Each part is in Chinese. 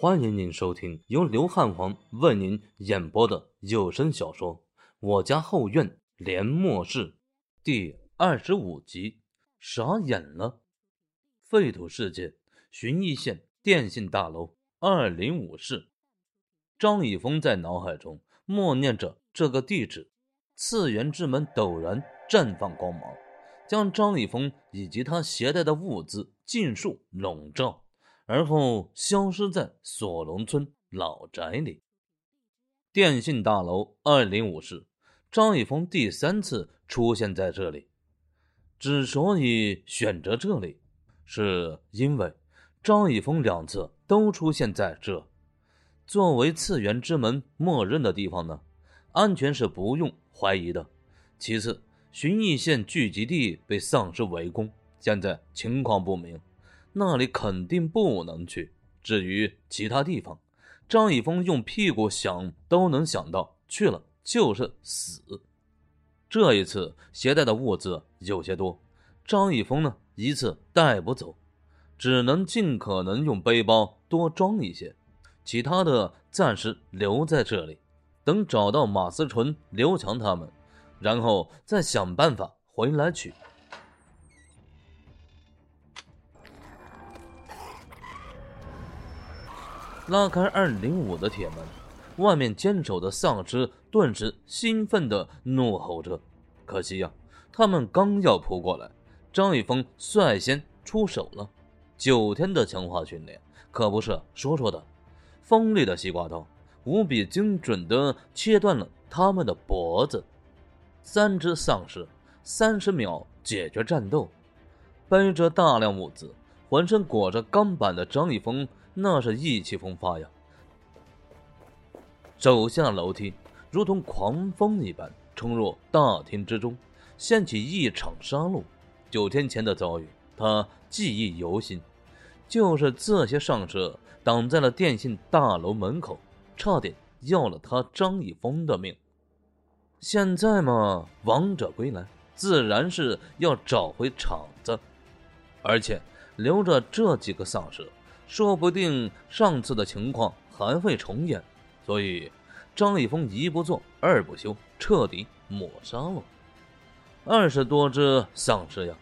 欢迎您收听由刘汉皇为您演播的有声小说《我家后院连末世》第二十五集。傻眼了！废土世界，寻邑县电信大楼二零五室。张以峰在脑海中默念着这个地址，次元之门陡然绽放光芒，将张以峰以及他携带的物资尽数笼罩。而后消失在锁龙村老宅里。电信大楼二零五室，张一峰第三次出现在这里。之所以选择这里，是因为张一峰两次都出现在这。作为次元之门默认的地方呢，安全是不用怀疑的。其次，寻义县聚集地被丧尸围攻，现在情况不明。那里肯定不能去。至于其他地方，张以峰用屁股想都能想到，去了就是死。这一次携带的物资有些多，张以峰呢一次带不走，只能尽可能用背包多装一些，其他的暂时留在这里，等找到马思纯、刘强他们，然后再想办法回来取。拉开二零五的铁门，外面坚守的丧尸顿时兴奋地怒吼着。可惜呀，他们刚要扑过来，张一峰率先出手了。九天的强化训练可不是说说的，锋利的西瓜刀无比精准地切断了他们的脖子。三只丧尸，三十秒解决战斗。背着大量物资，浑身裹着钢板的张雨峰。那是意气风发呀！走下楼梯，如同狂风一般冲入大厅之中，掀起一场杀戮。九天前的遭遇，他记忆犹新。就是这些丧尸挡在了电信大楼门口，差点要了他张一峰的命。现在嘛，王者归来，自然是要找回场子，而且留着这几个丧尸。说不定上次的情况还会重演，所以张立峰一不做二不休，彻底抹杀了二十多只丧尸呀！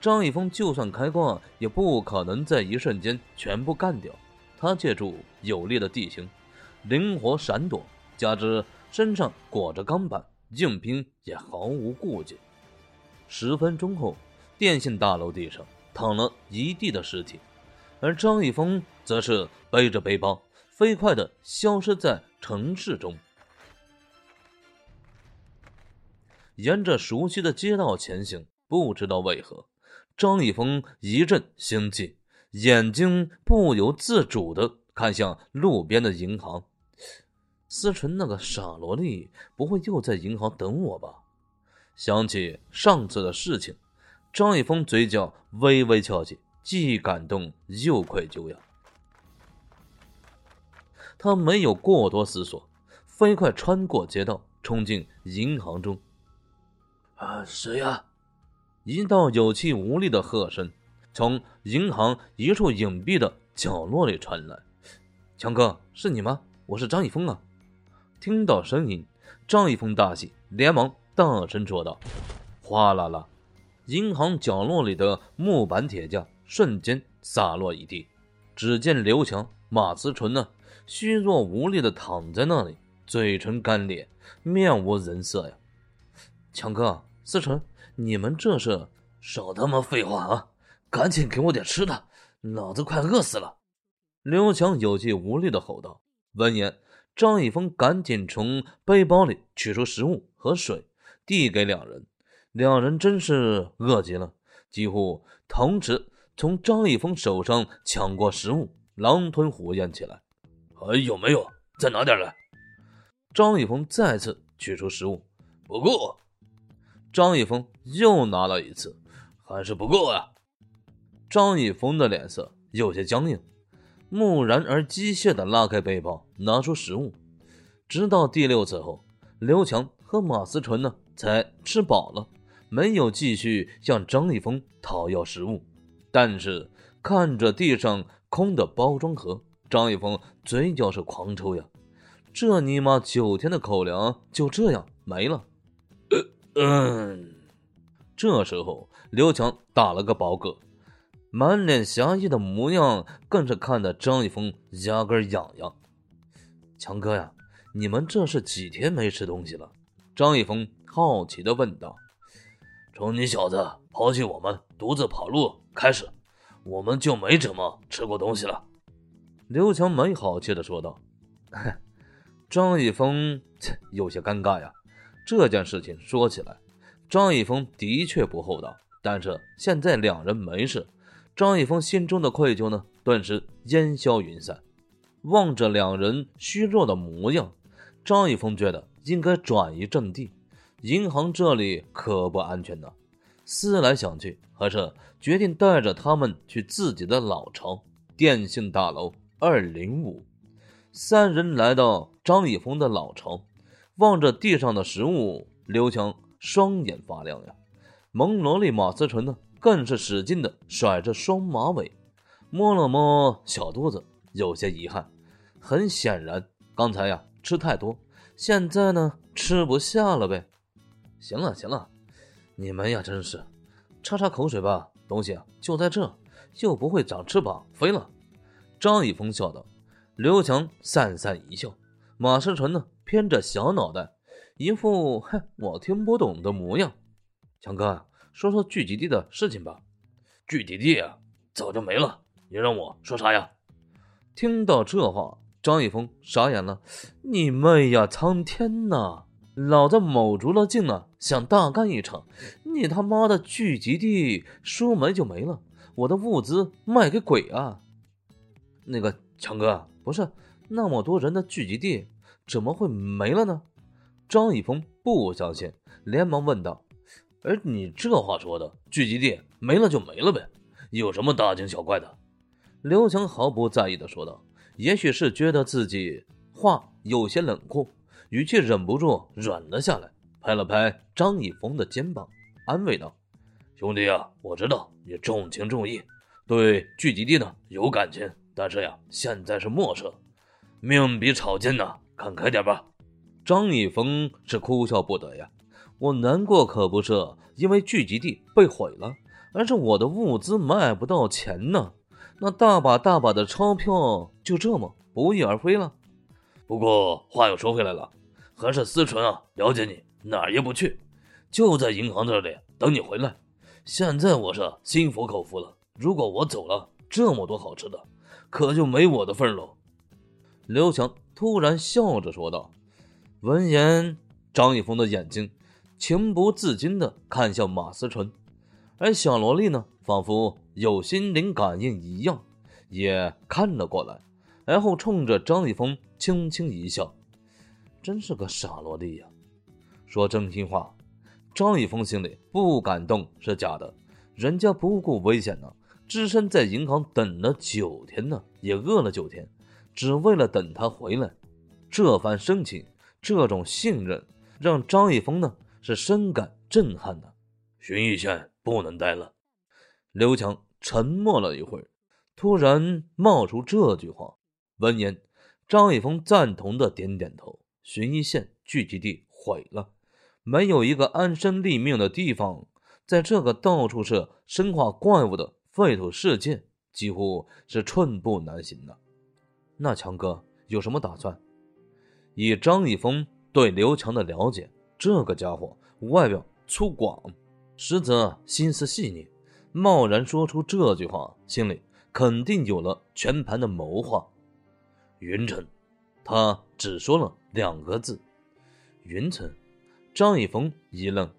张立峰就算开挂，也不可能在一瞬间全部干掉。他借助有利的地形，灵活闪躲，加之身上裹着钢板，硬拼也毫无顾忌。十分钟后，电信大楼地上躺了一地的尸体。而张一峰则是背着背包，飞快的消失在城市中。沿着熟悉的街道前行，不知道为何，张一峰一阵心悸，眼睛不由自主的看向路边的银行。思纯那个傻萝莉，不会又在银行等我吧？想起上次的事情，张一峰嘴角微微翘起。既感动又愧疚呀！他没有过多思索，飞快穿过街道，冲进银行中。啊，谁呀？一道有气无力的喝声从银行一处隐蔽的角落里传来。强哥，是你吗？我是张一峰啊！听到声音，张一峰大喜，连忙大声说道：“哗啦啦！”银行角落里的木板铁架。瞬间洒落一地，只见刘强、马思纯呢，虚弱无力的躺在那里，嘴唇干裂，面无人色呀。强哥、思纯，你们这是？少他妈废话啊！赶紧给我点吃的，老子快饿死了！刘强有气无力的吼道。闻言，张一峰赶紧从背包里取出食物和水，递给两人。两人真是饿极了，几乎同时。从张一峰手上抢过食物，狼吞虎咽起来。还有没有？再拿点来。张一峰再次取出食物，不够。张一峰又拿了一次，还是不够啊。张一峰的脸色有些僵硬，木然而机械地拉开背包，拿出食物。直到第六次后，刘强和马思纯呢才吃饱了，没有继续向张一峰讨要食物。但是看着地上空的包装盒，张一峰嘴角是狂抽呀，这尼玛九天的口粮就这样没了。嗯，这时候刘强打了个饱嗝，满脸侠义的模样，更是看得张一峰牙根痒痒。强哥呀，你们这是几天没吃东西了？张一峰好奇的问道。从你小子抛弃我们独自跑路开始，我们就没怎么吃过东西了。刘强没好气的说道。张一峰有些尴尬呀。这件事情说起来，张一峰的确不厚道，但是现在两人没事，张一峰心中的愧疚呢，顿时烟消云散。望着两人虚弱的模样，张一峰觉得应该转移阵地，银行这里可不安全呢。思来想去，还是决定带着他们去自己的老巢——电信大楼二零五。三人来到张以峰的老巢。望着地上的食物，刘强双眼发亮呀。蒙萝莉马思纯呢，更是使劲的甩着双马尾，摸了摸小肚子，有些遗憾。很显然，刚才呀吃太多，现在呢吃不下了呗。行了行了，你们呀真是，擦擦口水吧，东西就在这，又不会长翅膀飞了。张一峰笑道。刘强讪讪一笑，马世纯呢？偏着小脑袋，一副“哼，我听不懂”的模样。强哥，说说聚集地的事情吧。聚集地啊，早就没了。你让我说啥呀？听到这话，张一峰傻眼了。你妹呀！苍天呐！老子卯足了劲呢，想大干一场。你他妈的聚集地说没就没了，我的物资卖给鬼啊！那个强哥，不是那么多人的聚集地。怎么会没了呢？张一峰不相信，连忙问道：“而你这话说的，聚集地没了就没了呗，有什么大惊小怪的？”刘强毫不在意的说道：“也许是觉得自己话有些冷酷，语气忍不住软了下来，拍了拍张一峰的肩膀，安慰道：‘兄弟啊，我知道你重情重义，对聚集地呢有感情，但是呀，现在是末世，命比草贱呐。’”看开点吧，张一峰是哭笑不得呀。我难过可不是因为聚集地被毁了，而是我的物资卖不到钱呢。那大把大把的钞票就这么不翼而飞了。不过话又说回来了，还是思纯啊，了解你，哪儿也不去，就在银行这里等你回来。现在我是心服口服了。如果我走了，这么多好吃的，可就没我的份喽。刘强。突然笑着说道：“闻言，张一峰的眼睛情不自禁地看向马思纯，而小萝莉呢，仿佛有心灵感应一样，也看了过来，然后冲着张一峰轻轻一笑。真是个傻萝莉呀！说真心话，张一峰心里不感动是假的，人家不顾危险呢，只身在银行等了九天呢，也饿了九天。”只为了等他回来，这番深情，这种信任，让张一峰呢是深感震撼的。巡义县不能待了。刘强沉默了一会儿，突然冒出这句话。闻言，张一峰赞同的点点头。巡义县聚集地毁了，没有一个安身立命的地方。在这个到处是生化怪物的废土世界，几乎是寸步难行的。那强哥有什么打算？以张一峰对刘强的了解，这个家伙外表粗犷，实则心思细腻。贸然说出这句话，心里肯定有了全盘的谋划。云城，他只说了两个字：云城。张一峰一愣，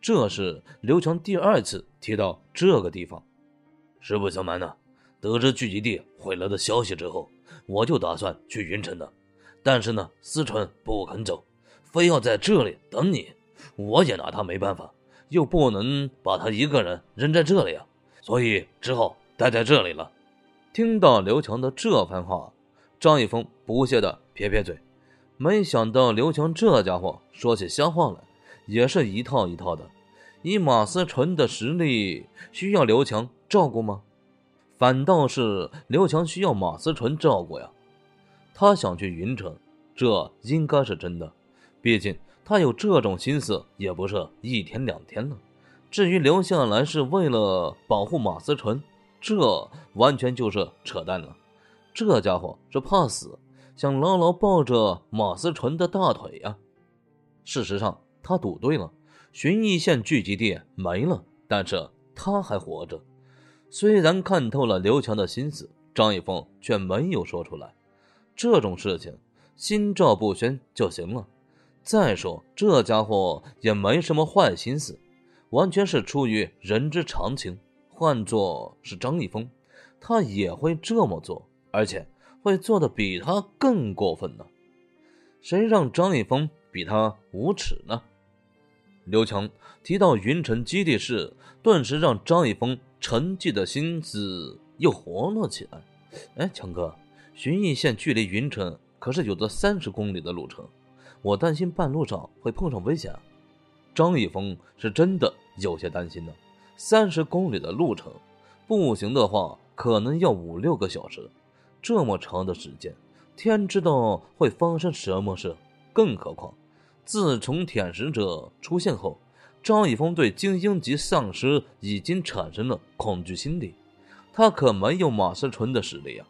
这是刘强第二次提到这个地方。实不相瞒呢，得知聚集地毁了的消息之后。我就打算去云城的，但是呢，思纯不肯走，非要在这里等你。我也拿他没办法，又不能把他一个人扔在这里啊，所以只好待在这里了。听到刘强的这番话，张一峰不屑的撇撇嘴，没想到刘强这家伙说起瞎话来也是一套一套的。以马思纯的实力，需要刘强照顾吗？反倒是刘强需要马思纯照顾呀，他想去云城，这应该是真的。毕竟他有这种心思也不是一天两天了。至于留下来是为了保护马思纯，这完全就是扯淡了。这家伙是怕死，想牢牢抱着马思纯的大腿呀。事实上，他赌对了，寻邑县聚集地没了，但是他还活着。虽然看透了刘强的心思，张一峰却没有说出来。这种事情心照不宣就行了。再说这家伙也没什么坏心思，完全是出于人之常情。换做是张一峰，他也会这么做，而且会做的比他更过分呢。谁让张一峰比他无耻呢？刘强提到云城基地时，顿时让张一峰沉寂的心思又活络起来。哎，强哥。寻邑县距离云城可是有着三十公里的路程，我担心半路上会碰上危险。张一峰是真的有些担心呢。三十公里的路程，步行的话可能要五六个小时，这么长的时间，天知道会发生什么事。更何况，自从舔食者出现后，张一峰对精英级丧尸已经产生了恐惧心理。他可没有马思纯的实力啊。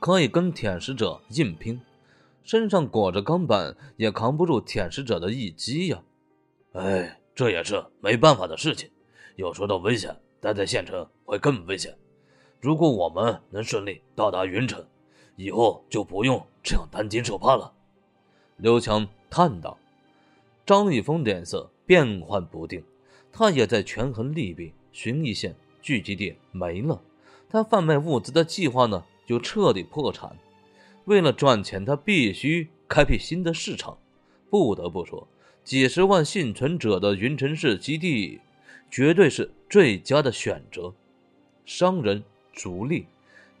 可以跟舔食者硬拼，身上裹着钢板也扛不住舔食者的一击呀！哎，这也是没办法的事情。要说到危险，待在县城会更危险。如果我们能顺利到达云城，以后就不用这样担惊受怕了。刘强叹道。张玉峰脸色变幻不定，他也在权衡利弊。寻义县聚集地没了，他贩卖物资的计划呢？就彻底破产。为了赚钱，他必须开辟新的市场。不得不说，几十万幸存者的云城市基地绝对是最佳的选择。商人逐利，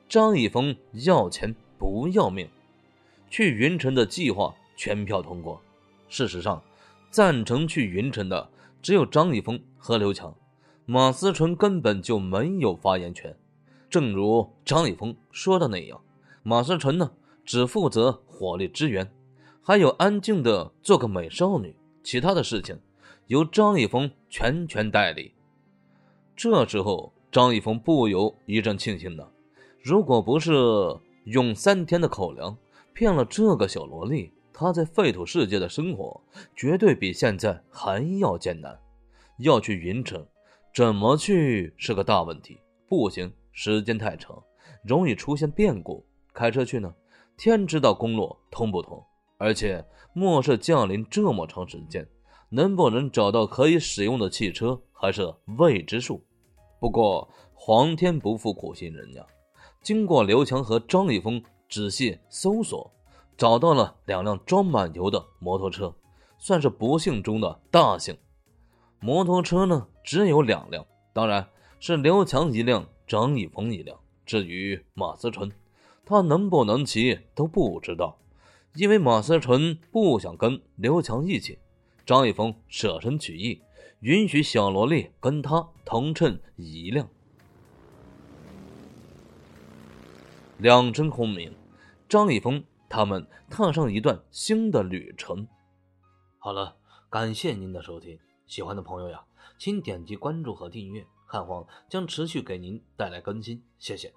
张一峰要钱不要命。去云城的计划全票通过。事实上，赞成去云城的只有张一峰和刘强，马思纯根本就没有发言权。正如张一峰说的那样，马思纯呢，只负责火力支援，还有安静的做个美少女，其他的事情由张一峰全权代理。这时候，张一峰不由一阵庆幸呢，如果不是用三天的口粮骗了这个小萝莉，他在废土世界的生活绝对比现在还要艰难。要去云城，怎么去是个大问题，步行。时间太长，容易出现变故。开车去呢，天知道公路通不通。而且末世降临这么长时间，能不能找到可以使用的汽车还是未知数。不过皇天不负苦心人呀，经过刘强和张立峰仔细搜索，找到了两辆装满油的摩托车，算是不幸中的大幸。摩托车呢，只有两辆，当然是刘强一辆。张一峰一辆，至于马思纯，他能不能骑都不知道，因为马思纯不想跟刘强一起。张一峰舍身取义，允许小萝莉跟他同乘一辆。两声轰鸣，张一峰他们踏上一段新的旅程。好了，感谢您的收听，喜欢的朋友呀，请点击关注和订阅。汉皇将持续给您带来更新，谢谢。